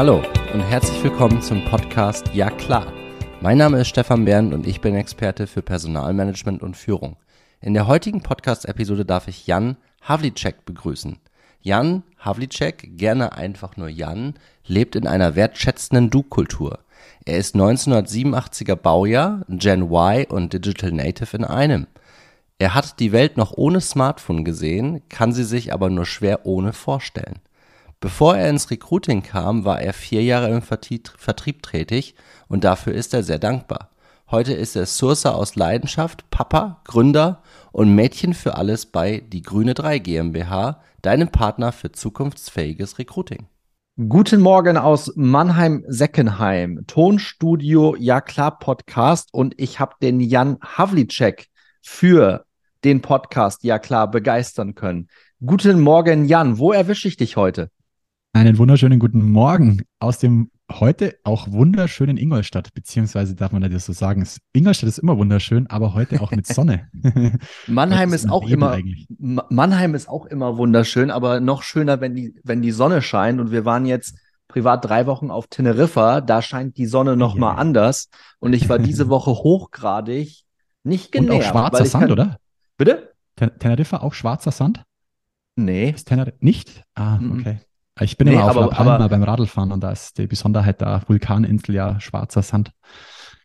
Hallo und herzlich willkommen zum Podcast Ja klar. Mein Name ist Stefan Bernd und ich bin Experte für Personalmanagement und Führung. In der heutigen Podcast-Episode darf ich Jan Havlicek begrüßen. Jan Havlicek, gerne einfach nur Jan, lebt in einer wertschätzenden Du-Kultur. Er ist 1987er Baujahr, Gen Y und Digital Native in einem. Er hat die Welt noch ohne Smartphone gesehen, kann sie sich aber nur schwer ohne vorstellen. Bevor er ins Recruiting kam, war er vier Jahre im Vertrieb tätig und dafür ist er sehr dankbar. Heute ist er Sourcer aus Leidenschaft, Papa, Gründer und Mädchen für alles bei Die Grüne 3 GmbH, deinem Partner für zukunftsfähiges Recruiting. Guten Morgen aus Mannheim-Seckenheim, Tonstudio Ja klar Podcast und ich habe den Jan Havlicek für den Podcast Ja klar begeistern können. Guten Morgen Jan, wo erwische ich dich heute? Einen wunderschönen guten Morgen aus dem heute auch wunderschönen Ingolstadt, beziehungsweise darf man das so sagen. Ingolstadt ist immer wunderschön, aber heute auch mit Sonne. Mannheim ist, ist auch immer Mannheim ist auch immer wunderschön, aber noch schöner, wenn die, wenn die Sonne scheint. Und wir waren jetzt privat drei Wochen auf Teneriffa, da scheint die Sonne noch yeah. mal anders. Und ich war diese Woche hochgradig nicht. Und auch schwarzer Sand, kann... oder? Bitte? Teneriffa auch schwarzer Sand? Nee. Ist Tener nicht? Ah, okay. Ich bin nee, immer auf aber, La Palma aber, beim Radlfahren und da ist die Besonderheit da, Vulkaninsel, ja, schwarzer Sand.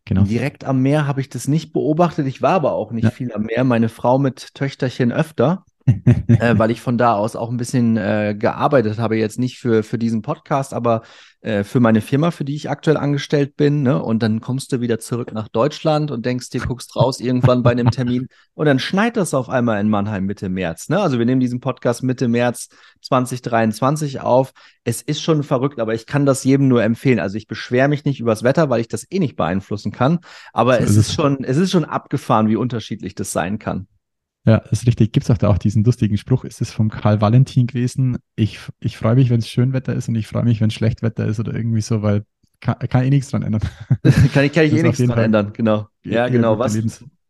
Genau. Direkt am Meer habe ich das nicht beobachtet. Ich war aber auch nicht ja. viel am Meer. Meine Frau mit Töchterchen öfter äh, weil ich von da aus auch ein bisschen äh, gearbeitet habe, jetzt nicht für, für diesen Podcast, aber äh, für meine Firma, für die ich aktuell angestellt bin. Ne? Und dann kommst du wieder zurück nach Deutschland und denkst dir, guckst raus irgendwann bei einem Termin und dann schneit das auf einmal in Mannheim Mitte März. Ne? Also wir nehmen diesen Podcast Mitte März 2023 auf. Es ist schon verrückt, aber ich kann das jedem nur empfehlen. Also ich beschwere mich nicht übers Wetter, weil ich das eh nicht beeinflussen kann. Aber es ist schon, es ist schon abgefahren, wie unterschiedlich das sein kann. Ja, das ist richtig. Gibt es auch da auch diesen lustigen Spruch, ist es vom Karl Valentin gewesen? Ich, ich freue mich, wenn es Schönwetter ist und ich freue mich, wenn es Schlechtwetter ist oder irgendwie so, weil kann, kann ich nichts dran ändern. kann ich, kann ich eh nichts dran ändern, genau. Ja, genau. Was,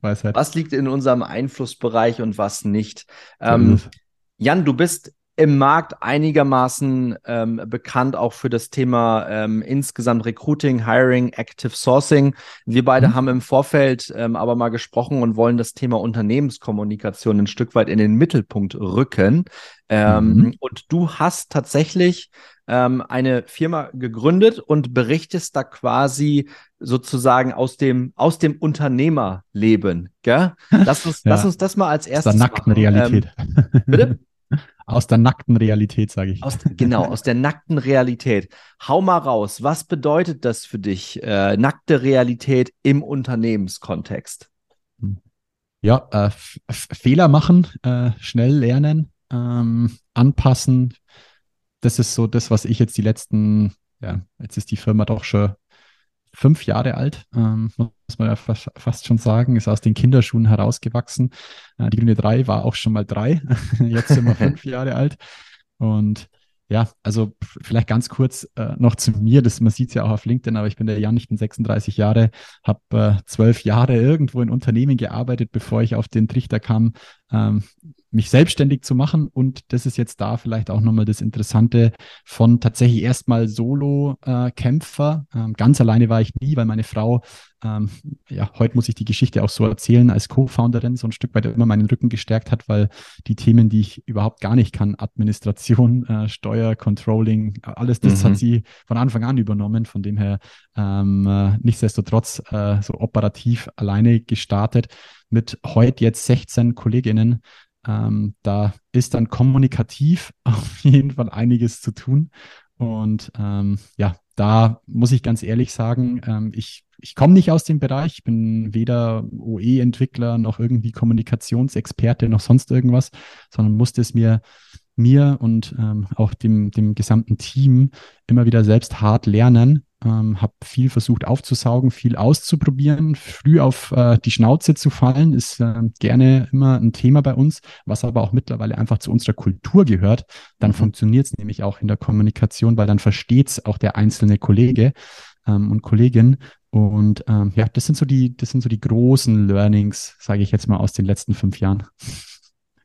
was liegt in unserem Einflussbereich und was nicht? Ähm, Jan, du bist im Markt einigermaßen ähm, bekannt, auch für das Thema ähm, insgesamt Recruiting, Hiring, Active Sourcing. Wir beide mhm. haben im Vorfeld ähm, aber mal gesprochen und wollen das Thema Unternehmenskommunikation ein Stück weit in den Mittelpunkt rücken. Ähm, mhm. Und du hast tatsächlich ähm, eine Firma gegründet und berichtest da quasi sozusagen aus dem, aus dem Unternehmerleben. Gell? Lass, uns, ja. lass uns das mal als erstes. Aus der nackten machen. Realität. Ähm, bitte? Aus der nackten Realität, sage ich. Aus, genau, aus der nackten Realität. Hau mal raus, was bedeutet das für dich, äh, nackte Realität im Unternehmenskontext? Ja, äh, Fehler machen, äh, schnell lernen, ähm, anpassen. Das ist so das, was ich jetzt die letzten, ja, jetzt ist die Firma doch schon fünf Jahre alt, ähm, muss man ja fast, fast, schon sagen, ist aus den Kinderschuhen herausgewachsen. Äh, die Grüne 3 war auch schon mal drei, jetzt sind wir fünf Jahre alt. Und ja, also vielleicht ganz kurz äh, noch zu mir, das, man sieht es ja auch auf LinkedIn, aber ich bin der Jan, ich bin 36 Jahre, habe äh, zwölf Jahre irgendwo in Unternehmen gearbeitet, bevor ich auf den Trichter kam, ähm, mich selbstständig zu machen. Und das ist jetzt da vielleicht auch nochmal das Interessante von tatsächlich erstmal Solo-Kämpfer. Äh, ähm, ganz alleine war ich nie, weil meine Frau, ähm, ja, heute muss ich die Geschichte auch so erzählen, als Co-Founderin so ein Stück weit immer meinen Rücken gestärkt hat, weil die Themen, die ich überhaupt gar nicht kann, Administration, äh, Steuer, Controlling, alles das mhm. hat sie von Anfang an übernommen. Von dem her ähm, äh, nichtsdestotrotz äh, so operativ alleine gestartet mit heute jetzt 16 Kolleginnen ähm, da ist dann kommunikativ auf jeden Fall einiges zu tun. Und ähm, ja, da muss ich ganz ehrlich sagen, ähm, ich, ich komme nicht aus dem Bereich, ich bin weder OE-Entwickler noch irgendwie Kommunikationsexperte noch sonst irgendwas, sondern musste es mir mir und ähm, auch dem, dem gesamten Team immer wieder selbst hart lernen, ähm, habe viel versucht aufzusaugen, viel auszuprobieren, früh auf äh, die Schnauze zu fallen, ist äh, gerne immer ein Thema bei uns, was aber auch mittlerweile einfach zu unserer Kultur gehört. Dann mhm. funktioniert es nämlich auch in der Kommunikation, weil dann versteht es auch der einzelne Kollege ähm, und Kollegin. Und ähm, ja, das sind so die, das sind so die großen Learnings, sage ich jetzt mal, aus den letzten fünf Jahren.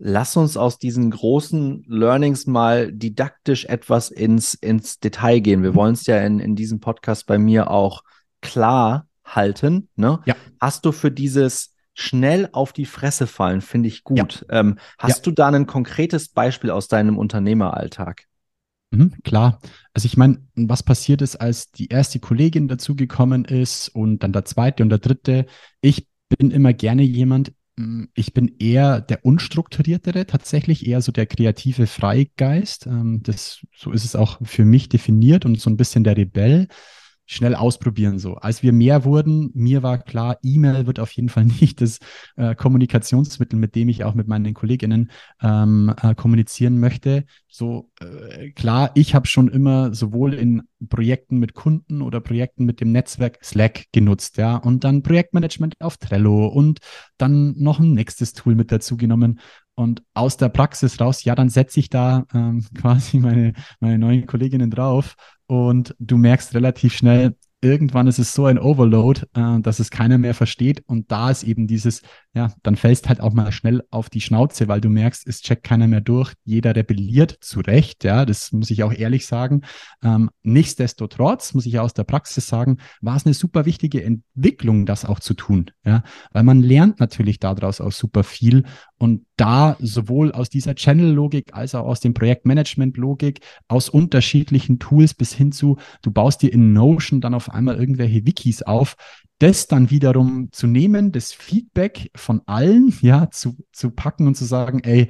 Lass uns aus diesen großen Learnings mal didaktisch etwas ins, ins Detail gehen. Wir wollen es ja in, in diesem Podcast bei mir auch klar halten. Ne? Ja. Hast du für dieses schnell auf die Fresse fallen, finde ich gut. Ja. Ähm, hast ja. du da ein konkretes Beispiel aus deinem Unternehmeralltag? Mhm, klar. Also ich meine, was passiert ist, als die erste Kollegin dazugekommen ist und dann der zweite und der dritte. Ich bin immer gerne jemand, ich bin eher der unstrukturiertere, tatsächlich eher so der kreative Freigeist. Ähm, das, so ist es auch für mich definiert und so ein bisschen der Rebell schnell ausprobieren so. Als wir mehr wurden, mir war klar, E-Mail wird auf jeden Fall nicht das äh, Kommunikationsmittel, mit dem ich auch mit meinen Kolleginnen ähm, äh, kommunizieren möchte. So äh, klar, ich habe schon immer sowohl in Projekten mit Kunden oder Projekten mit dem Netzwerk Slack genutzt, ja, und dann Projektmanagement auf Trello und dann noch ein nächstes Tool mit dazu genommen. Und aus der Praxis raus, ja, dann setze ich da ähm, quasi meine, meine neuen Kolleginnen drauf und du merkst relativ schnell, irgendwann ist es so ein Overload, äh, dass es keiner mehr versteht. Und da ist eben dieses, ja, dann fällst halt auch mal schnell auf die Schnauze, weil du merkst, es checkt keiner mehr durch. Jeder rebelliert zu Recht, ja, das muss ich auch ehrlich sagen. Ähm, nichtsdestotrotz muss ich aus der Praxis sagen, war es eine super wichtige Entwicklung, das auch zu tun, ja, weil man lernt natürlich daraus auch super viel und da sowohl aus dieser Channel-Logik als auch aus dem Projektmanagement-Logik, aus unterschiedlichen Tools bis hin zu, du baust dir in Notion dann auf einmal irgendwelche Wikis auf, das dann wiederum zu nehmen, das Feedback von allen, ja, zu, zu packen und zu sagen, ey,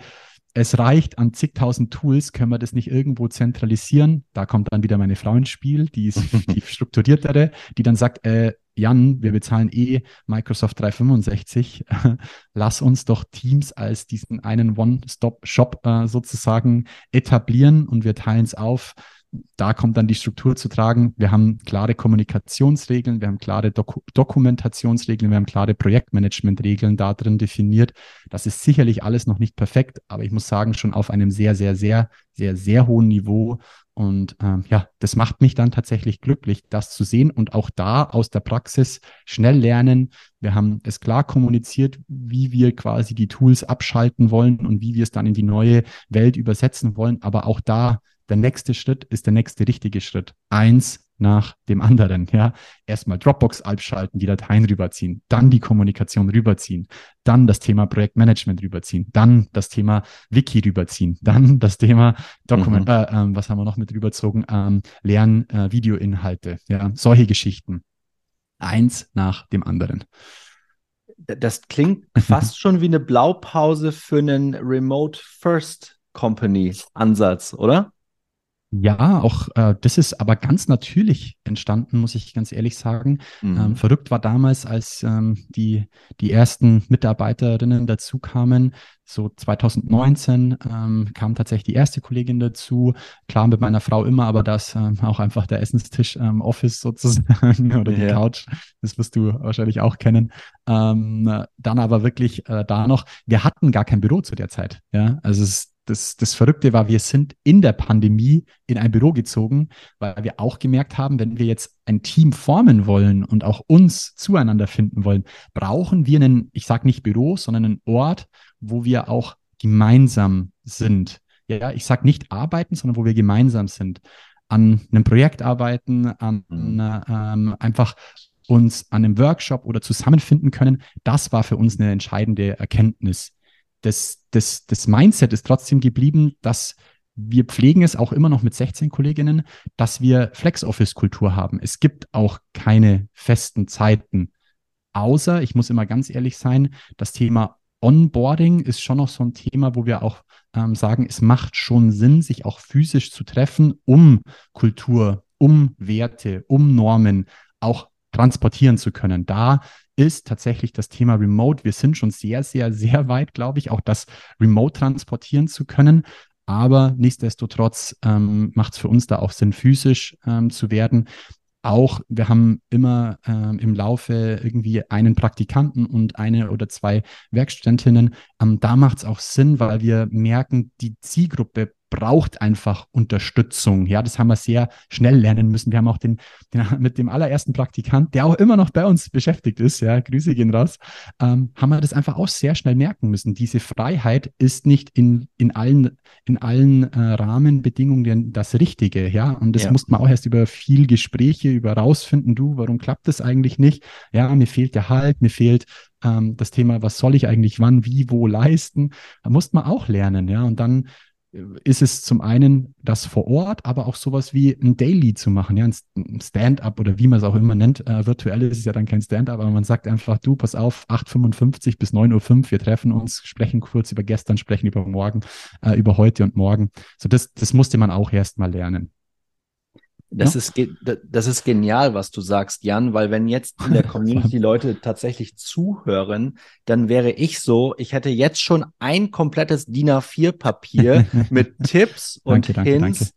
es reicht an zigtausend Tools, können wir das nicht irgendwo zentralisieren? Da kommt dann wieder meine Frau ins Spiel, die ist die strukturiertere, die dann sagt, äh, Jan, wir bezahlen eh Microsoft 365. Lass uns doch Teams als diesen einen One-Stop-Shop äh, sozusagen etablieren und wir teilen es auf da kommt dann die Struktur zu tragen. Wir haben klare Kommunikationsregeln, wir haben klare Doku Dokumentationsregeln, wir haben klare Projektmanagementregeln da drin definiert. Das ist sicherlich alles noch nicht perfekt, aber ich muss sagen, schon auf einem sehr, sehr, sehr, sehr, sehr hohen Niveau. Und ähm, ja, das macht mich dann tatsächlich glücklich, das zu sehen und auch da aus der Praxis schnell lernen. Wir haben es klar kommuniziert, wie wir quasi die Tools abschalten wollen und wie wir es dann in die neue Welt übersetzen wollen. Aber auch da der nächste Schritt ist der nächste richtige Schritt. Eins nach dem anderen, ja. Erstmal Dropbox abschalten, die Dateien rüberziehen, dann die Kommunikation rüberziehen, dann das Thema Projektmanagement rüberziehen, dann das Thema Wiki rüberziehen, dann das Thema Dokument, mhm. äh, äh, was haben wir noch mit rüberzogen? Ähm, Lernen, äh, Videoinhalte, ja, solche Geschichten. Eins nach dem anderen. Das klingt fast schon wie eine Blaupause für einen Remote First Company Ansatz, oder? Ja, auch äh, das ist aber ganz natürlich entstanden, muss ich ganz ehrlich sagen. Mhm. Ähm, verrückt war damals, als ähm, die, die ersten Mitarbeiterinnen dazu kamen, so 2019 ähm, kam tatsächlich die erste Kollegin dazu. Klar mit meiner Frau immer, aber das ähm, auch einfach der Essenstisch ähm, Office sozusagen oder die ja. Couch. Das wirst du wahrscheinlich auch kennen. Ähm, dann aber wirklich äh, da noch, wir hatten gar kein Büro zu der Zeit. Ja, also es das, das Verrückte war, wir sind in der Pandemie in ein Büro gezogen, weil wir auch gemerkt haben, wenn wir jetzt ein Team formen wollen und auch uns zueinander finden wollen, brauchen wir einen, ich sage nicht Büro, sondern einen Ort, wo wir auch gemeinsam sind. Ja, ich sage nicht arbeiten, sondern wo wir gemeinsam sind. An einem Projekt arbeiten, an mhm. ähm, einfach uns an einem Workshop oder zusammenfinden können. Das war für uns eine entscheidende Erkenntnis das, das, das Mindset ist trotzdem geblieben, dass wir pflegen es auch immer noch mit 16 Kolleginnen, dass wir Flex-Office-Kultur haben. Es gibt auch keine festen Zeiten. Außer, ich muss immer ganz ehrlich sein, das Thema Onboarding ist schon noch so ein Thema, wo wir auch ähm, sagen, es macht schon Sinn, sich auch physisch zu treffen, um Kultur, um Werte, um Normen auch transportieren zu können. Da ist tatsächlich das Thema Remote. Wir sind schon sehr, sehr, sehr weit, glaube ich, auch das Remote transportieren zu können. Aber nichtsdestotrotz ähm, macht es für uns da auch Sinn, physisch ähm, zu werden. Auch wir haben immer ähm, im Laufe irgendwie einen Praktikanten und eine oder zwei Werkstudentinnen. Ähm, da macht es auch Sinn, weil wir merken, die Zielgruppe braucht einfach Unterstützung. Ja, das haben wir sehr schnell lernen müssen. Wir haben auch den, den mit dem allerersten Praktikant, der auch immer noch bei uns beschäftigt ist, ja, Grüße gehen raus, ähm, haben wir das einfach auch sehr schnell merken müssen. Diese Freiheit ist nicht in, in allen, in allen äh, Rahmenbedingungen das Richtige, ja. Und das ja. musste man auch erst über viel Gespräche, über rausfinden, du, warum klappt das eigentlich nicht? Ja, mir fehlt der Halt, mir fehlt ähm, das Thema, was soll ich eigentlich wann, wie, wo leisten, da musste man auch lernen, ja. Und dann ist es zum einen das vor Ort, aber auch sowas wie ein Daily zu machen, ja, ein Stand-up oder wie man es auch immer nennt. Äh, virtuell ist es ja dann kein Stand-up, aber man sagt einfach, du, pass auf, 8.55 bis 9.05 Uhr, wir treffen uns, sprechen kurz über gestern, sprechen über morgen, äh, über heute und morgen. So, das, das musste man auch erst mal lernen. Das, ja? ist, das ist genial, was du sagst, Jan, weil wenn jetzt in der Community Leute tatsächlich zuhören, dann wäre ich so, ich hätte jetzt schon ein komplettes DIN A4-Papier mit Tipps und danke, Hints danke,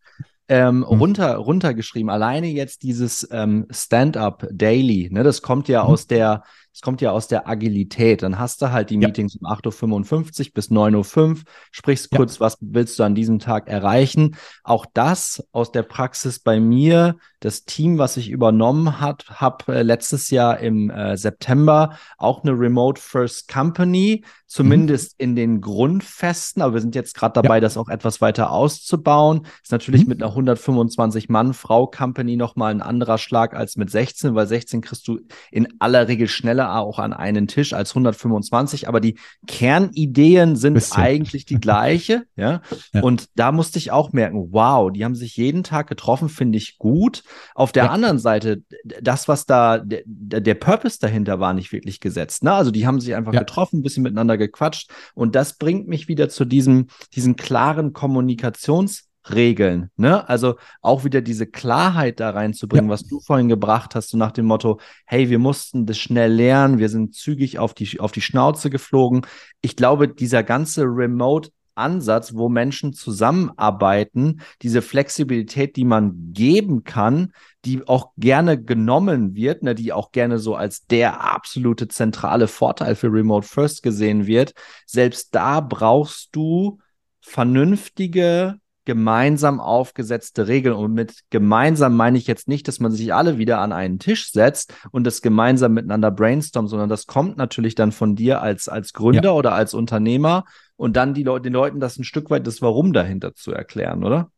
ähm, mhm. runter, runtergeschrieben. Alleine jetzt dieses ähm, Stand-up Daily, ne, das kommt ja mhm. aus der es kommt ja aus der Agilität. Dann hast du halt die ja. Meetings um 8.55 Uhr bis 9.05 Uhr, sprichst ja. kurz, was willst du an diesem Tag erreichen. Auch das aus der Praxis bei mir, das Team, was ich übernommen hat, habe äh, letztes Jahr im äh, September auch eine Remote First Company, zumindest mhm. in den Grundfesten, aber wir sind jetzt gerade dabei, ja. das auch etwas weiter auszubauen. Ist natürlich mhm. mit einer 125 Mann Frau Company nochmal ein anderer Schlag als mit 16, weil 16 kriegst du in aller Regel schneller alle auch an einen Tisch als 125, aber die Kernideen sind Bisschen. eigentlich die gleiche. Ja? ja? Und da musste ich auch merken, wow, die haben sich jeden Tag getroffen, finde ich gut. Auf der ja. anderen Seite, das, was da, der, der Purpose dahinter war nicht wirklich gesetzt. Ne? Also die haben sich einfach ja. getroffen, ein bisschen miteinander gequatscht. Und das bringt mich wieder zu diesem, diesen klaren Kommunikations- Regeln. Ne? Also auch wieder diese Klarheit da reinzubringen, ja. was du vorhin gebracht hast, so nach dem Motto, hey, wir mussten das schnell lernen, wir sind zügig auf die, auf die Schnauze geflogen. Ich glaube, dieser ganze Remote Ansatz, wo Menschen zusammenarbeiten, diese Flexibilität, die man geben kann, die auch gerne genommen wird, ne, die auch gerne so als der absolute zentrale Vorteil für Remote First gesehen wird. Selbst da brauchst du vernünftige gemeinsam aufgesetzte Regeln. Und mit gemeinsam meine ich jetzt nicht, dass man sich alle wieder an einen Tisch setzt und das gemeinsam miteinander brainstormt, sondern das kommt natürlich dann von dir als, als Gründer ja. oder als Unternehmer und dann die Leute, den Leuten das ein Stück weit das Warum dahinter zu erklären, oder?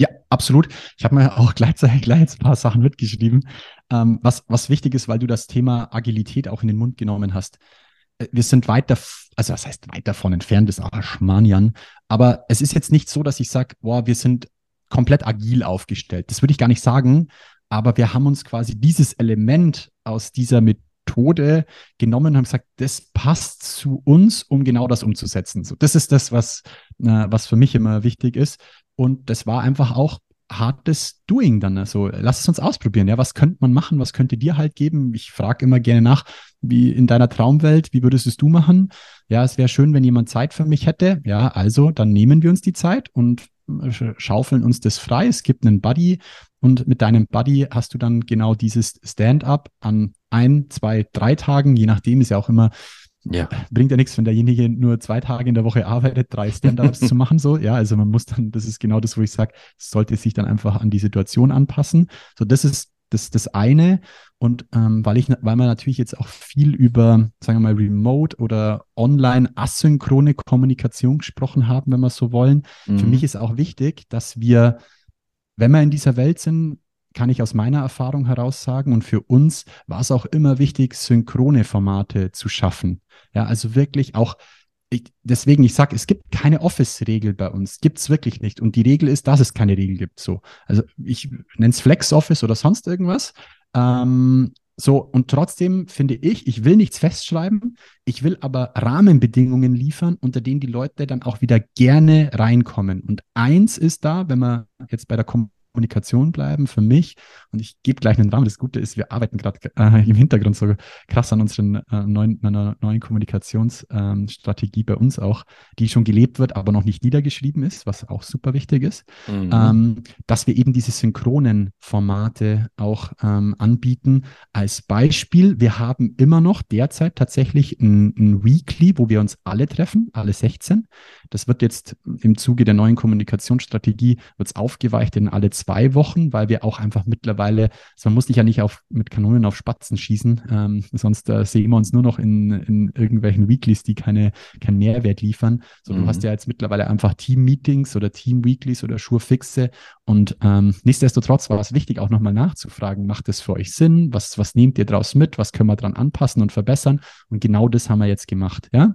Ja, absolut. Ich habe mir auch gleichzeitig gleich ein paar Sachen mitgeschrieben. Ähm, was, was wichtig ist, weil du das Thema Agilität auch in den Mund genommen hast. Äh, wir sind weit davon, also was heißt weit davon entfernt, ist aber Schmanian. Aber es ist jetzt nicht so, dass ich sage, boah, wir sind komplett agil aufgestellt. Das würde ich gar nicht sagen. Aber wir haben uns quasi dieses Element aus dieser Methode genommen und haben gesagt, das passt zu uns, um genau das umzusetzen. So, das ist das, was, äh, was für mich immer wichtig ist. Und das war einfach auch hartes Doing dann. Also lass es uns ausprobieren. Ja, was könnte man machen? Was könnte dir halt geben? Ich frage immer gerne nach, wie in deiner Traumwelt, wie würdest es du machen? Ja, es wäre schön, wenn jemand Zeit für mich hätte. Ja, also dann nehmen wir uns die Zeit und äh, schaufeln uns das frei. Es gibt einen Buddy und mit deinem Buddy hast du dann genau dieses Stand-up an ein, zwei, drei Tagen, je nachdem ist ja auch immer ja. Bringt ja nichts, wenn derjenige nur zwei Tage in der Woche arbeitet, drei Stand-ups zu machen, so. Ja, also man muss dann, das ist genau das, wo ich sage, sollte sich dann einfach an die Situation anpassen. So, das ist das, das eine. Und ähm, weil ich, weil man natürlich jetzt auch viel über, sagen wir mal, Remote oder online asynchrone Kommunikation gesprochen haben, wenn wir so wollen. Mhm. Für mich ist auch wichtig, dass wir, wenn wir in dieser Welt sind, kann ich aus meiner Erfahrung heraus sagen. Und für uns war es auch immer wichtig, synchrone Formate zu schaffen. Ja, also wirklich auch, ich, deswegen, ich sage, es gibt keine Office-Regel bei uns. Gibt es wirklich nicht. Und die Regel ist, dass es keine Regel gibt. So. Also ich nenne es Flex-Office oder sonst irgendwas. Ähm, so, und trotzdem finde ich, ich will nichts festschreiben, ich will aber Rahmenbedingungen liefern, unter denen die Leute dann auch wieder gerne reinkommen. Und eins ist da, wenn wir jetzt bei der Kommunikation Kommunikation bleiben für mich. Und ich gebe gleich einen Rahmen. Das Gute ist, wir arbeiten gerade äh, im Hintergrund so krass an unseren äh, neuen, einer neuen Kommunikationsstrategie ähm, bei uns auch, die schon gelebt wird, aber noch nicht niedergeschrieben ist, was auch super wichtig ist, mhm. ähm, dass wir eben diese synchronen Formate auch ähm, anbieten. Als Beispiel, wir haben immer noch derzeit tatsächlich ein, ein Weekly, wo wir uns alle treffen, alle 16. Das wird jetzt im Zuge der neuen Kommunikationsstrategie wird's aufgeweicht in alle zwei Wochen, weil wir auch einfach mittlerweile, also man muss sich ja nicht auf, mit Kanonen auf Spatzen schießen, ähm, sonst äh, sehen wir uns nur noch in, in irgendwelchen Weeklies, die keine, keinen Mehrwert liefern. So, mhm. du hast ja jetzt mittlerweile einfach Team-Meetings oder Team-Weeklies oder Schurfixe und ähm, nichtsdestotrotz war es wichtig, auch nochmal nachzufragen, macht es für euch Sinn? Was, was nehmt ihr daraus mit? Was können wir dran anpassen und verbessern? Und genau das haben wir jetzt gemacht, ja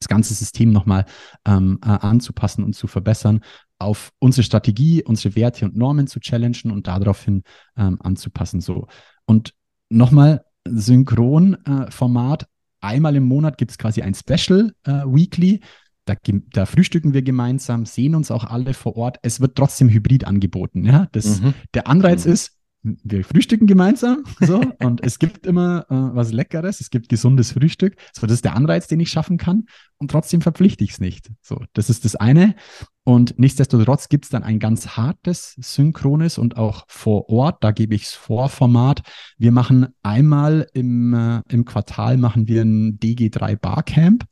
das ganze System nochmal ähm, äh, anzupassen und zu verbessern, auf unsere Strategie, unsere Werte und Normen zu challengen und daraufhin ähm, anzupassen. So. Und nochmal Synchron-Format. Äh, Einmal im Monat gibt es quasi ein Special äh, Weekly. Da, da, frühstücken wir gemeinsam, sehen uns auch alle vor Ort. Es wird trotzdem hybrid angeboten. Ja? Das, mhm. Der Anreiz mhm. ist, wir frühstücken gemeinsam so und es gibt immer äh, was Leckeres, es gibt gesundes Frühstück. So, das ist der Anreiz, den ich schaffen kann und trotzdem verpflichte ich es nicht. So, das ist das eine. Und nichtsdestotrotz gibt es dann ein ganz hartes Synchrones und auch vor Ort, da gebe ich es vor Format. Wir machen einmal im, äh, im Quartal machen wir ein DG3 Barcamp.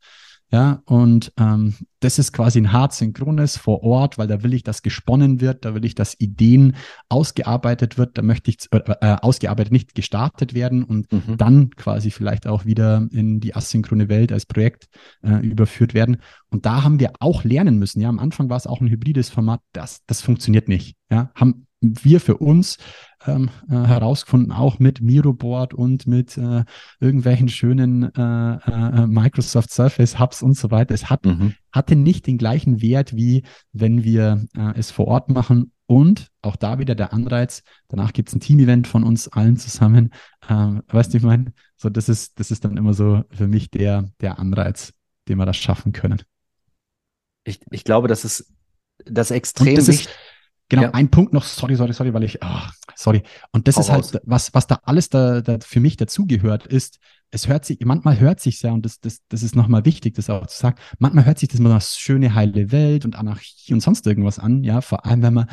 Ja, und ähm, das ist quasi ein hart synchrones vor Ort, weil da will ich, dass gesponnen wird, da will ich, dass Ideen ausgearbeitet wird, da möchte ich äh, äh, ausgearbeitet nicht gestartet werden und mhm. dann quasi vielleicht auch wieder in die asynchrone Welt als Projekt äh, überführt werden. Und da haben wir auch lernen müssen. Ja, am Anfang war es auch ein hybrides Format, das, das funktioniert nicht. Ja, haben wir für uns ähm, äh, herausgefunden, auch mit Miroboard und mit äh, irgendwelchen schönen äh, äh, Microsoft Surface Hubs und so weiter. Es hat, mhm. hatte nicht den gleichen Wert, wie wenn wir äh, es vor Ort machen. Und auch da wieder der Anreiz, danach gibt es ein Team-Event von uns allen zusammen. Ähm, weißt du, ich meine, so das ist, das ist dann immer so für mich der, der Anreiz, den wir das schaffen können. Ich, ich glaube, das ist das extrem das ist, Genau, ja. ein Punkt noch, sorry, sorry, sorry, weil ich, oh, sorry. Und das Hau ist halt, raus. was, was da alles da, da für mich dazugehört, ist, es hört sich, manchmal hört sich ja, und das, das, das ist nochmal wichtig, das auch zu sagen, manchmal hört sich das immer nach schöne, heile Welt und Anarchie und sonst irgendwas an, ja, vor allem, wenn man,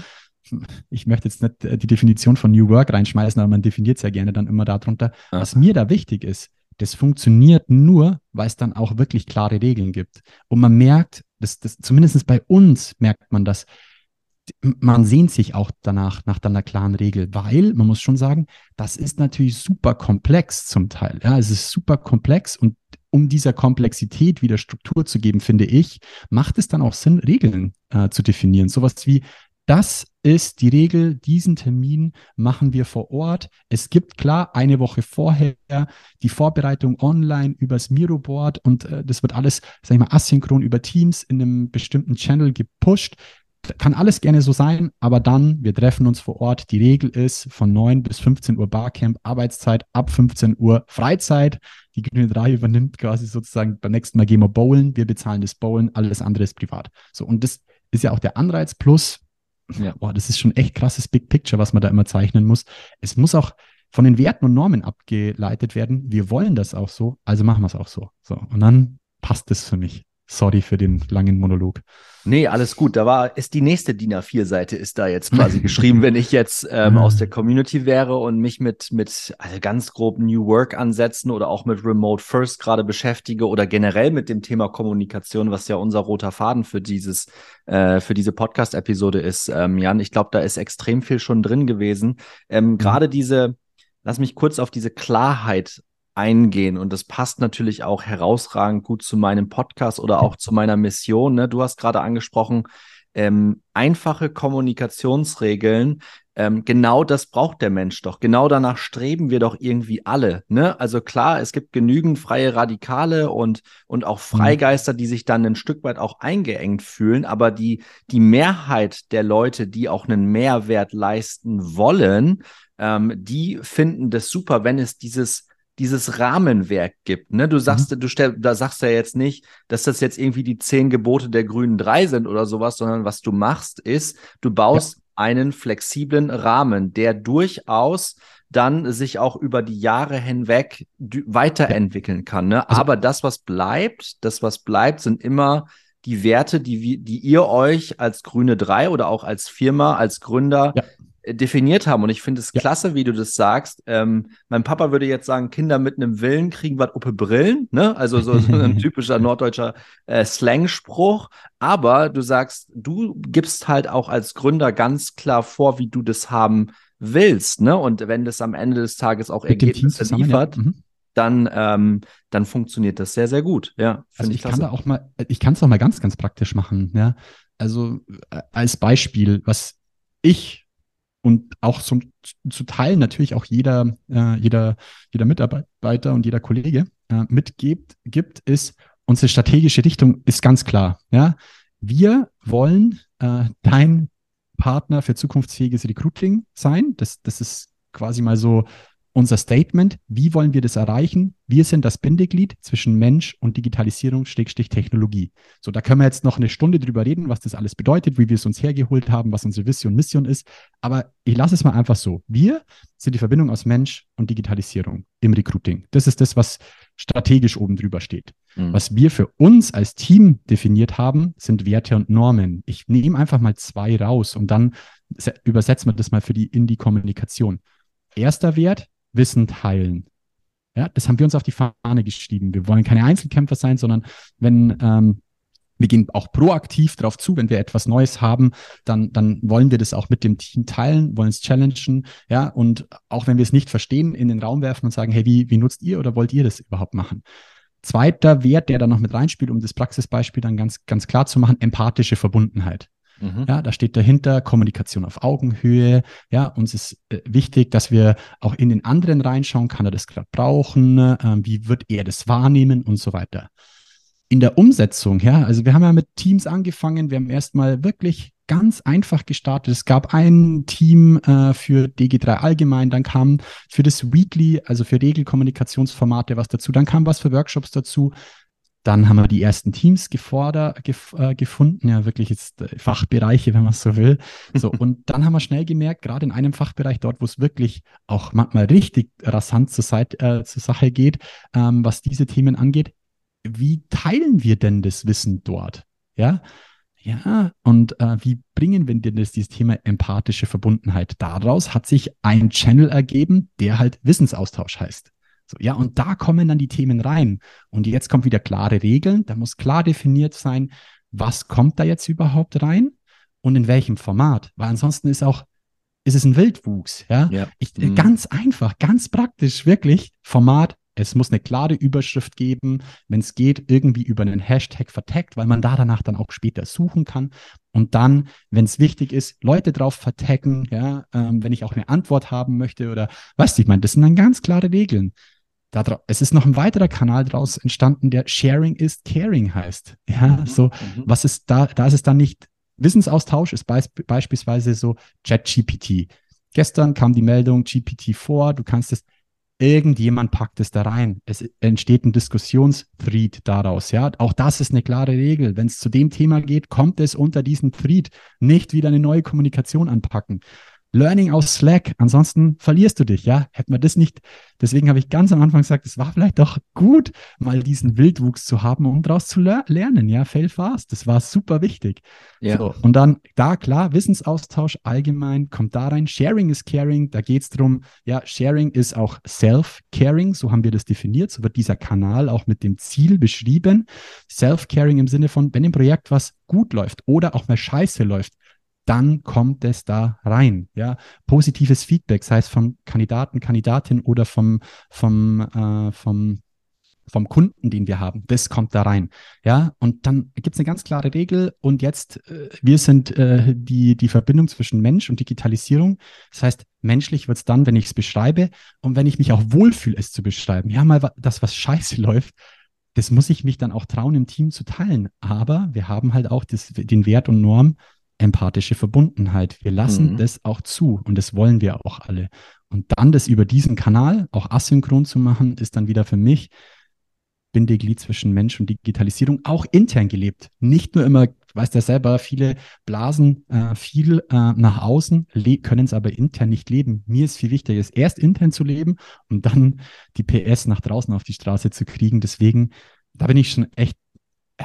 ich möchte jetzt nicht äh, die Definition von New Work reinschmeißen, aber man definiert es ja gerne dann immer darunter. Ja. Was mir da wichtig ist, das funktioniert nur, weil es dann auch wirklich klare Regeln gibt. Und man merkt, das, das, zumindest bei uns merkt man das, man sehnt sich auch danach, nach einer klaren Regel, weil man muss schon sagen, das ist natürlich super komplex zum Teil. Ja, es ist super komplex und um dieser Komplexität wieder Struktur zu geben, finde ich, macht es dann auch Sinn, Regeln äh, zu definieren. Sowas wie, das ist die Regel, diesen Termin machen wir vor Ort. Es gibt klar eine Woche vorher die Vorbereitung online übers Miroboard und äh, das wird alles, sag ich mal, asynchron über Teams in einem bestimmten Channel gepusht kann alles gerne so sein, aber dann, wir treffen uns vor Ort. Die Regel ist von 9 bis 15 Uhr Barcamp, Arbeitszeit ab 15 Uhr Freizeit. Die Grüne 3 übernimmt quasi sozusagen beim nächsten Mal gehen wir bowlen, wir bezahlen das Bowlen, alles andere ist privat. So, und das ist ja auch der Anreiz plus, ja. boah, das ist schon echt krasses Big Picture, was man da immer zeichnen muss. Es muss auch von den Werten und Normen abgeleitet werden. Wir wollen das auch so, also machen wir es auch so. So, und dann passt es für mich. Sorry für den langen Monolog. Nee, alles gut. Da war, ist die nächste DIN A4-Seite ist da jetzt quasi geschrieben, wenn ich jetzt ähm, aus der Community wäre und mich mit, mit also ganz grob New Work ansetzen oder auch mit Remote First gerade beschäftige oder generell mit dem Thema Kommunikation, was ja unser roter Faden für dieses, äh, für diese Podcast-Episode ist. Ähm, Jan, ich glaube, da ist extrem viel schon drin gewesen. Ähm. Gerade diese, lass mich kurz auf diese Klarheit eingehen. Und das passt natürlich auch herausragend gut zu meinem Podcast oder auch zu meiner Mission. Ne? Du hast gerade angesprochen, ähm, einfache Kommunikationsregeln. Ähm, genau das braucht der Mensch doch. Genau danach streben wir doch irgendwie alle. Ne? Also klar, es gibt genügend freie Radikale und, und auch mhm. Freigeister, die sich dann ein Stück weit auch eingeengt fühlen. Aber die, die Mehrheit der Leute, die auch einen Mehrwert leisten wollen, ähm, die finden das super, wenn es dieses dieses Rahmenwerk gibt. Ne? Du sagst, mhm. du stell, da sagst ja jetzt nicht, dass das jetzt irgendwie die zehn Gebote der grünen drei sind oder sowas, sondern was du machst, ist, du baust einen flexiblen Rahmen, der durchaus dann sich auch über die Jahre hinweg weiterentwickeln kann. Ne? Also, Aber das, was bleibt, das, was bleibt, sind immer die Werte, die, die ihr euch als Grüne 3 oder auch als Firma, als Gründer ja definiert haben. Und ich finde es ja. klasse, wie du das sagst. Ähm, mein Papa würde jetzt sagen, Kinder mit einem Willen kriegen was Uppe Brillen, ne? Also so, so ein typischer norddeutscher äh, Slang-Spruch. Aber du sagst, du gibst halt auch als Gründer ganz klar vor, wie du das haben willst, ne? Und wenn das am Ende des Tages auch mit Ergebnisse liefert, ja. mhm. dann, ähm, dann funktioniert das sehr, sehr gut. Ja, also ich, ich kann da auch mal, ich kann es auch mal ganz, ganz praktisch machen, ja. Also äh, als Beispiel, was ich und auch zum, zu Teilen natürlich auch jeder, äh, jeder, jeder Mitarbeiter und jeder Kollege äh, mitgibt, gibt, ist, unsere strategische Richtung ist ganz klar. Ja? Wir wollen äh, dein Partner für zukunftsfähiges Recruiting sein. Das, das ist quasi mal so unser Statement. Wie wollen wir das erreichen? Wir sind das Bindeglied zwischen Mensch und Digitalisierung, Schrägstrich Technologie. So, da können wir jetzt noch eine Stunde drüber reden, was das alles bedeutet, wie wir es uns hergeholt haben, was unsere Vision, Mission ist. Aber ich lasse es mal einfach so. Wir sind die Verbindung aus Mensch und Digitalisierung im Recruiting. Das ist das, was strategisch oben drüber steht. Mhm. Was wir für uns als Team definiert haben, sind Werte und Normen. Ich nehme einfach mal zwei raus und dann übersetzen wir das mal für die in die Kommunikation. Erster Wert, Wissen teilen. Ja, das haben wir uns auf die Fahne geschrieben. Wir wollen keine Einzelkämpfer sein, sondern wenn ähm, wir gehen auch proaktiv darauf zu, wenn wir etwas Neues haben, dann, dann wollen wir das auch mit dem Team teilen, wollen es challengen, ja, und auch wenn wir es nicht verstehen, in den Raum werfen und sagen, hey, wie, wie nutzt ihr oder wollt ihr das überhaupt machen? Zweiter Wert, der da noch mit reinspielt, um das Praxisbeispiel dann ganz, ganz klar zu machen, empathische Verbundenheit. Mhm. Ja, da steht dahinter Kommunikation auf Augenhöhe. Ja, uns ist äh, wichtig, dass wir auch in den anderen reinschauen. Kann er das gerade brauchen? Äh, wie wird er das wahrnehmen und so weiter. In der Umsetzung, ja, also wir haben ja mit Teams angefangen. Wir haben erstmal wirklich ganz einfach gestartet. Es gab ein Team äh, für DG3 allgemein, dann kam für das Weekly, also für Regelkommunikationsformate was dazu, dann kam was für Workshops dazu. Dann haben wir die ersten Teams gefordert, gef, äh, gefunden, ja, wirklich jetzt äh, Fachbereiche, wenn man so will. So, und dann haben wir schnell gemerkt, gerade in einem Fachbereich dort, wo es wirklich auch manchmal richtig rasant zur, Seite, äh, zur Sache geht, ähm, was diese Themen angeht, wie teilen wir denn das Wissen dort? Ja, ja, und äh, wie bringen wir denn das, dieses Thema empathische Verbundenheit? Daraus hat sich ein Channel ergeben, der halt Wissensaustausch heißt. So, ja, und da kommen dann die Themen rein. Und jetzt kommt wieder klare Regeln. Da muss klar definiert sein, was kommt da jetzt überhaupt rein und in welchem Format. Weil ansonsten ist auch, ist es ein Wildwuchs. Ja, ja. Ich, mhm. ganz einfach, ganz praktisch, wirklich Format. Es muss eine klare Überschrift geben, wenn es geht, irgendwie über einen Hashtag vertaggt, weil man da danach dann auch später suchen kann. Und dann, wenn es wichtig ist, Leute drauf vertaggen, ja, ähm, wenn ich auch eine Antwort haben möchte oder was ich meine, das sind dann ganz klare Regeln es ist noch ein weiterer Kanal daraus entstanden, der Sharing is Caring heißt. Ja, mhm. so, mhm. was ist da, da ist es dann nicht Wissensaustausch, ist be beispielsweise so ChatGPT. Gestern kam die Meldung GPT-4, du kannst es, irgendjemand packt es da rein. Es entsteht ein Diskussionsthread daraus. Ja, auch das ist eine klare Regel. Wenn es zu dem Thema geht, kommt es unter diesen Thread. Nicht wieder eine neue Kommunikation anpacken. Learning aus Slack. Ansonsten verlierst du dich, ja. Hätten wir das nicht. Deswegen habe ich ganz am Anfang gesagt, es war vielleicht doch gut, mal diesen Wildwuchs zu haben, um daraus zu ler lernen, ja. Fail fast. Das war super wichtig. Ja. So, und dann, da klar, Wissensaustausch allgemein kommt da rein. Sharing is caring. Da geht es darum, ja, Sharing ist auch Self-Caring. So haben wir das definiert. So wird dieser Kanal auch mit dem Ziel beschrieben. Self-Caring im Sinne von, wenn im Projekt was gut läuft oder auch mal scheiße läuft, dann kommt es da rein. Ja, positives Feedback, sei es vom Kandidaten, Kandidatin oder vom, vom, äh, vom, vom Kunden, den wir haben, das kommt da rein. Ja, und dann gibt es eine ganz klare Regel und jetzt, äh, wir sind äh, die, die Verbindung zwischen Mensch und Digitalisierung. Das heißt, menschlich wird es dann, wenn ich es beschreibe und wenn ich mich auch wohlfühle, es zu beschreiben. Ja, mal das, was scheiße läuft, das muss ich mich dann auch trauen, im Team zu teilen. Aber wir haben halt auch das, den Wert und Norm, empathische Verbundenheit. Wir lassen mhm. das auch zu und das wollen wir auch alle. Und dann das über diesen Kanal auch asynchron zu machen, ist dann wieder für mich Bindeglied zwischen Mensch und Digitalisierung, auch intern gelebt. Nicht nur immer weißt ja selber, viele blasen äh, viel äh, nach außen, können es aber intern nicht leben. Mir ist viel wichtiger, es erst intern zu leben und dann die PS nach draußen auf die Straße zu kriegen. Deswegen, da bin ich schon echt äh,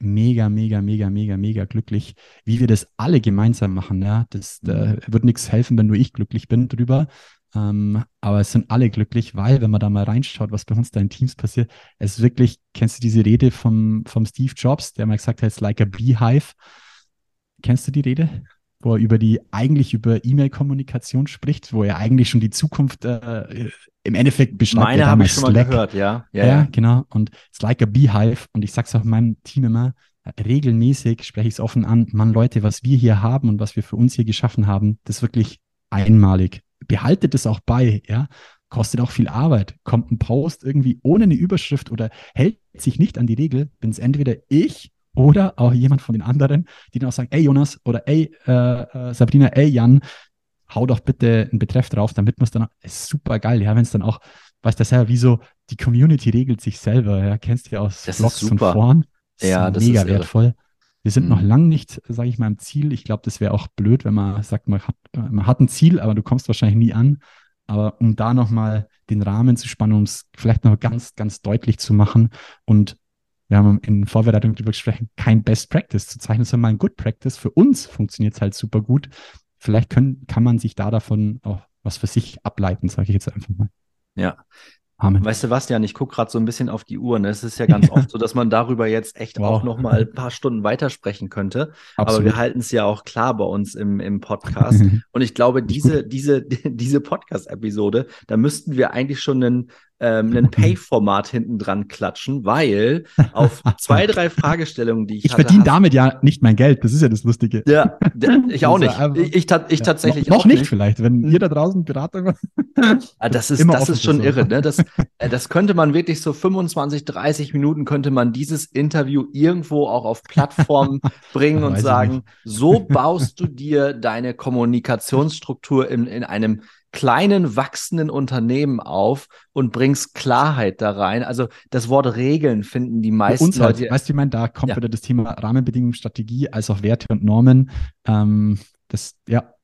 mega, mega, mega, mega, mega glücklich, wie wir das alle gemeinsam machen. Ja, das da wird nichts helfen, wenn nur ich glücklich bin drüber. Ähm, aber es sind alle glücklich, weil, wenn man da mal reinschaut, was bei uns da in Teams passiert, es ist wirklich, kennst du diese Rede vom, vom Steve Jobs, der mal gesagt hat, it's like a beehive. Kennst du die Rede? Wo er über die, eigentlich über E-Mail-Kommunikation spricht, wo er eigentlich schon die Zukunft äh, im Endeffekt beschreibt. Meine habe ich schon Slack. mal gehört, ja. Ja, ja. genau. Und it's like a beehive. Und ich sag's auch meinem Team immer, regelmäßig spreche ich es offen an, Mann, Leute, was wir hier haben und was wir für uns hier geschaffen haben, das ist wirklich einmalig behaltet es auch bei, ja. Kostet auch viel Arbeit. Kommt ein Post irgendwie ohne eine Überschrift oder hält sich nicht an die Regel, bin es entweder ich oder auch jemand von den anderen, die dann auch sagen, ey Jonas oder ey äh, äh, Sabrina, ey Jan, hau doch bitte einen Betreff drauf, damit man es dann, auch, ist super geil, ja, wenn es dann auch, weißt du selber, wie so, die Community regelt sich selber, ja, kennst du ja aus das Blogs von vorn. Das ja, ist das mega ist wertvoll. Wir sind mhm. noch lang nicht, sage ich mal, im Ziel. Ich glaube, das wäre auch blöd, wenn man sagt, man hat, man hat ein Ziel, aber du kommst wahrscheinlich nie an. Aber um da nochmal den Rahmen zu spannen, um es vielleicht noch ganz, ganz deutlich zu machen und wir haben in Vorbereitung darüber gesprochen, kein Best Practice zu zeichnen, sondern mal ein Good Practice. Für uns funktioniert es halt super gut. Vielleicht können, kann man sich da davon auch was für sich ableiten, sage ich jetzt einfach mal. Ja, Amen. Weißt du was, Jan, ich gucke gerade so ein bisschen auf die Uhr. Ne? Es ist ja ganz oft so, dass man darüber jetzt echt wow. auch noch mal ein paar Stunden weitersprechen könnte. Absolut. Aber wir halten es ja auch klar bei uns im, im Podcast. Und ich glaube, diese, diese, diese Podcast-Episode, da müssten wir eigentlich schon einen, ähm, ein Pay-Format hinten dran klatschen, weil auf zwei, drei Fragestellungen, die ich, ich verdiene damit ja nicht mein Geld. Das ist ja das Lustige. Ja, ich auch nicht. Ich, ich, ich ja, tatsächlich noch, noch nicht, nicht, vielleicht, wenn ihr da draußen Beratung. ah, das ist, das ist schon so. irre. Ne? Das, äh, das könnte man wirklich so 25, 30 Minuten könnte man dieses Interview irgendwo auch auf Plattformen bringen und sagen, so baust du dir deine Kommunikationsstruktur in, in einem kleinen, wachsenden Unternehmen auf und bringst Klarheit da rein. Also das Wort Regeln finden die meisten uns halt, Leute. Weißt du, ich meine, da kommt ja. wieder das Thema Rahmenbedingungen, Strategie, als auch Werte und Normen. Ähm, das, ja.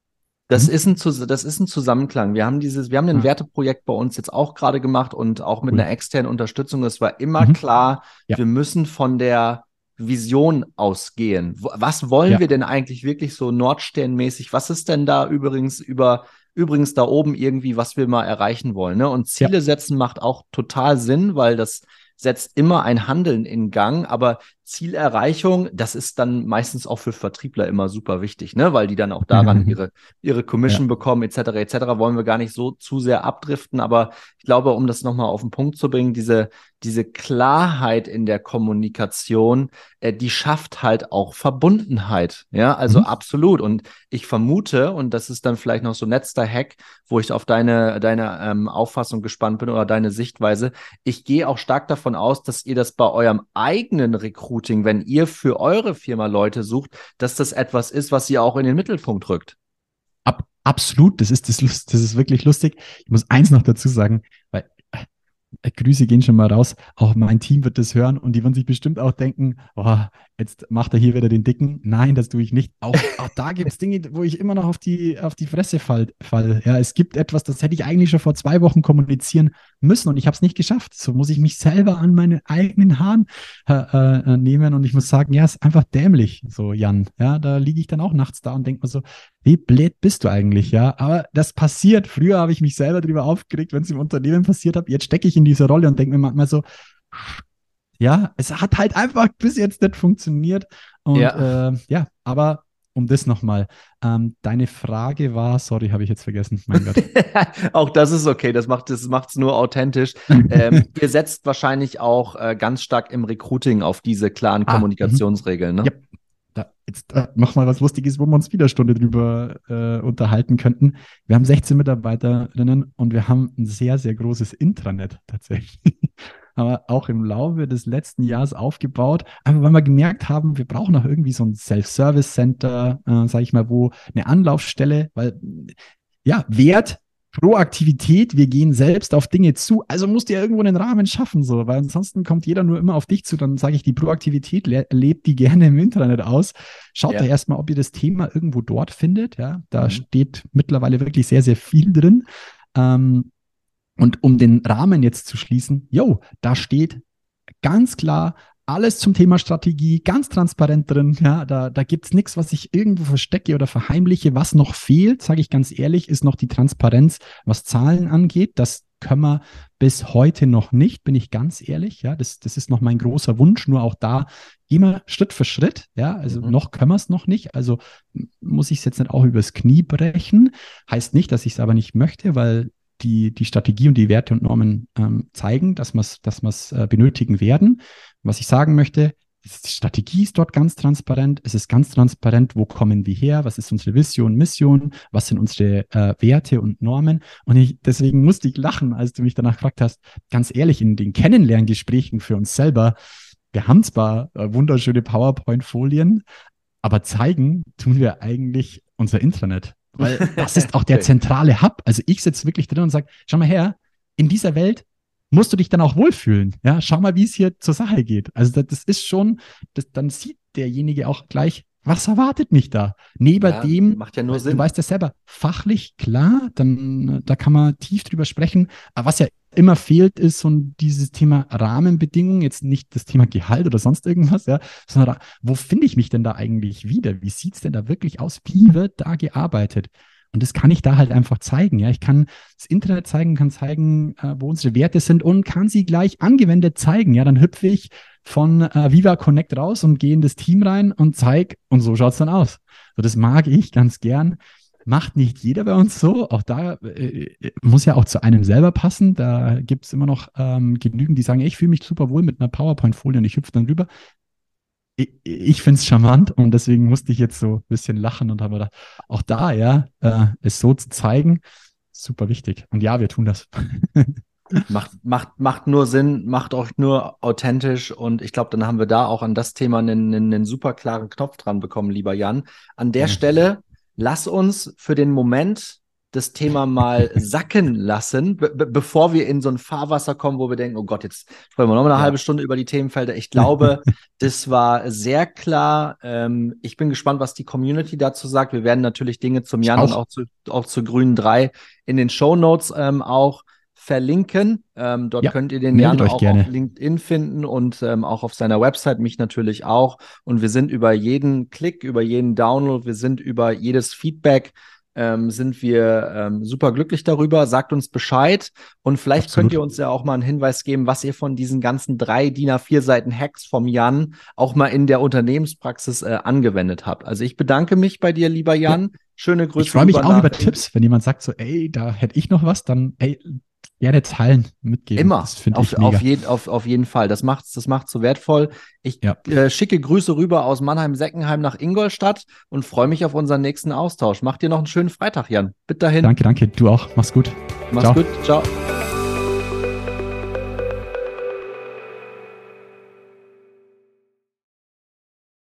Das mhm. ist, ein, das ist ein Zusammenklang. Wir haben dieses, wir haben ein ja. Werteprojekt bei uns jetzt auch gerade gemacht und auch mit cool. einer externen Unterstützung. Es war immer mhm. klar, ja. wir müssen von der Vision ausgehen. Was wollen ja. wir denn eigentlich wirklich so Nordsternmäßig? Was ist denn da übrigens über übrigens da oben irgendwie, was wir mal erreichen wollen. Ne? Und Ziele ja. setzen macht auch total Sinn, weil das setzt immer ein Handeln in Gang, aber Zielerreichung, das ist dann meistens auch für Vertriebler immer super wichtig, ne? weil die dann auch daran mhm. ihre, ihre Commission ja. bekommen, etc. etc. Wollen wir gar nicht so zu sehr abdriften, aber ich glaube, um das nochmal auf den Punkt zu bringen, diese, diese Klarheit in der Kommunikation, äh, die schafft halt auch Verbundenheit. Ja, also mhm. absolut. Und ich vermute, und das ist dann vielleicht noch so ein letzter Hack, wo ich auf deine, deine ähm, Auffassung gespannt bin oder deine Sichtweise. Ich gehe auch stark davon aus, dass ihr das bei eurem eigenen Rekrut Recruiting, wenn ihr für eure Firma Leute sucht, dass das etwas ist, was ihr auch in den Mittelpunkt rückt. Ab, absolut, das ist, das, das ist wirklich lustig. Ich muss eins noch dazu sagen, weil Grüße gehen schon mal raus. Auch mein Team wird das hören und die werden sich bestimmt auch denken, oh, jetzt macht er hier wieder den Dicken. Nein, das tue ich nicht. Auch, auch da gibt es Dinge, wo ich immer noch auf die, auf die Fresse fall, fall. Ja, es gibt etwas, das hätte ich eigentlich schon vor zwei Wochen kommunizieren müssen und ich habe es nicht geschafft. So muss ich mich selber an meine eigenen Haaren äh, äh, nehmen und ich muss sagen, ja, ist einfach dämlich, so Jan. Ja, da liege ich dann auch nachts da und denke mir so, wie blöd bist du eigentlich, ja? Aber das passiert. Früher habe ich mich selber darüber aufgeregt, wenn es im Unternehmen passiert hat. Jetzt stecke ich in dieser Rolle und denke mir manchmal so, ja, es hat halt einfach bis jetzt nicht funktioniert. Und ja, äh, ja aber um das nochmal. Ähm, deine Frage war, sorry, habe ich jetzt vergessen. Mein Gott. auch das ist okay, das macht es das nur authentisch. ähm, ihr setzt wahrscheinlich auch äh, ganz stark im Recruiting auf diese klaren ah, Kommunikationsregeln, ne? Ja. Da, jetzt äh, noch mal was Lustiges, wo wir uns wieder Stunde drüber äh, unterhalten könnten. Wir haben 16 Mitarbeiterinnen und wir haben ein sehr, sehr großes Intranet tatsächlich aber auch im Laufe des letzten Jahres aufgebaut, einfach weil wir gemerkt haben, wir brauchen auch irgendwie so ein Self-Service-Center, äh, sage ich mal, wo eine Anlaufstelle, weil ja, Wert Proaktivität, wir gehen selbst auf Dinge zu. Also musst du ja irgendwo einen Rahmen schaffen, so, weil ansonsten kommt jeder nur immer auf dich zu. Dann sage ich, die Proaktivität lebt die gerne im Internet aus. Schaut ja. da erstmal, ob ihr das Thema irgendwo dort findet. Ja, da mhm. steht mittlerweile wirklich sehr, sehr viel drin. Ähm, und um den Rahmen jetzt zu schließen, yo, da steht ganz klar alles zum Thema Strategie, ganz transparent drin. Ja, da, da gibt es nichts, was ich irgendwo verstecke oder verheimliche. Was noch fehlt, sage ich ganz ehrlich, ist noch die Transparenz, was Zahlen angeht. Das können wir bis heute noch nicht, bin ich ganz ehrlich. Ja, das, das ist noch mein großer Wunsch. Nur auch da immer Schritt für Schritt. Ja, also mhm. noch können wir es noch nicht. Also muss ich es jetzt nicht auch übers Knie brechen. Heißt nicht, dass ich es aber nicht möchte, weil die, die Strategie und die Werte und Normen ähm, zeigen, dass wir es dass äh, benötigen werden. Was ich sagen möchte, die Strategie ist dort ganz transparent. Es ist ganz transparent, wo kommen wir her, was ist unsere Vision, Mission, was sind unsere äh, Werte und Normen. Und ich, deswegen musste ich lachen, als du mich danach gefragt hast. Ganz ehrlich, in den Kennenlerngesprächen für uns selber, wir haben zwar äh, wunderschöne PowerPoint-Folien, aber zeigen tun wir eigentlich unser Intranet. Weil das ist auch der zentrale Hub. Also ich sitze wirklich drin und sage, schau mal her, in dieser Welt musst du dich dann auch wohlfühlen. Ja, schau mal, wie es hier zur Sache geht. Also das, ist schon, das, dann sieht derjenige auch gleich, was erwartet mich da? Neben ja, dem, macht ja nur Sinn. Du weißt ja selber, fachlich klar, dann da kann man tief drüber sprechen. Aber was ja immer fehlt, ist so dieses Thema Rahmenbedingungen, jetzt nicht das Thema Gehalt oder sonst irgendwas, ja, sondern wo finde ich mich denn da eigentlich wieder? Wie sieht es denn da wirklich aus? Wie wird da gearbeitet? Und das kann ich da halt einfach zeigen. Ja, ich kann das Internet zeigen, kann zeigen, äh, wo unsere Werte sind und kann sie gleich angewendet zeigen. Ja, dann hüpfe ich von äh, Viva Connect raus und gehe in das Team rein und zeige, und so schaut es dann aus. So, das mag ich ganz gern. Macht nicht jeder bei uns so. Auch da äh, muss ja auch zu einem selber passen. Da gibt es immer noch ähm, genügend, die sagen, ich fühle mich super wohl mit einer PowerPoint-Folie und ich hüpfe dann rüber. Ich, ich finde es charmant und deswegen musste ich jetzt so ein bisschen lachen und habe gedacht, auch da, ja, äh, es so zu zeigen, super wichtig. Und ja, wir tun das. macht, macht, macht nur Sinn, macht auch nur authentisch und ich glaube, dann haben wir da auch an das Thema einen, einen, einen super klaren Knopf dran bekommen, lieber Jan. An der ja. Stelle lass uns für den Moment das Thema mal sacken lassen, be bevor wir in so ein Fahrwasser kommen, wo wir denken, oh Gott, jetzt sprechen wir noch mal eine ja. halbe Stunde über die Themenfelder. Ich glaube, das war sehr klar. Ähm, ich bin gespannt, was die Community dazu sagt. Wir werden natürlich Dinge zum Jan auch. und auch zu, auch zu Grünen 3 in den Show Notes ähm, auch verlinken. Ähm, dort ja, könnt ihr den Jan auch gerne. auf LinkedIn finden und ähm, auch auf seiner Website, mich natürlich auch. Und wir sind über jeden Klick, über jeden Download, wir sind über jedes Feedback, ähm, sind wir ähm, super glücklich darüber. Sagt uns Bescheid und vielleicht Absolut. könnt ihr uns ja auch mal einen Hinweis geben, was ihr von diesen ganzen drei DIN A4 Seiten Hacks vom Jan auch mal in der Unternehmenspraxis äh, angewendet habt. Also ich bedanke mich bei dir, lieber Jan. Ja. Schöne Grüße. Ich freue mich auch über Tipps. Wenn jemand sagt so, ey, da hätte ich noch was, dann, ey, gerne teilen, mitgeben. Immer. Das auf. Auf, je, auf, auf jeden Fall. Das macht das macht's so wertvoll. Ich ja. äh, schicke Grüße rüber aus Mannheim-Seckenheim nach Ingolstadt und freue mich auf unseren nächsten Austausch. Mach dir noch einen schönen Freitag, Jan. Bis dahin. Danke, danke. Du auch. Mach's gut. Mach's Ciao. gut. Ciao.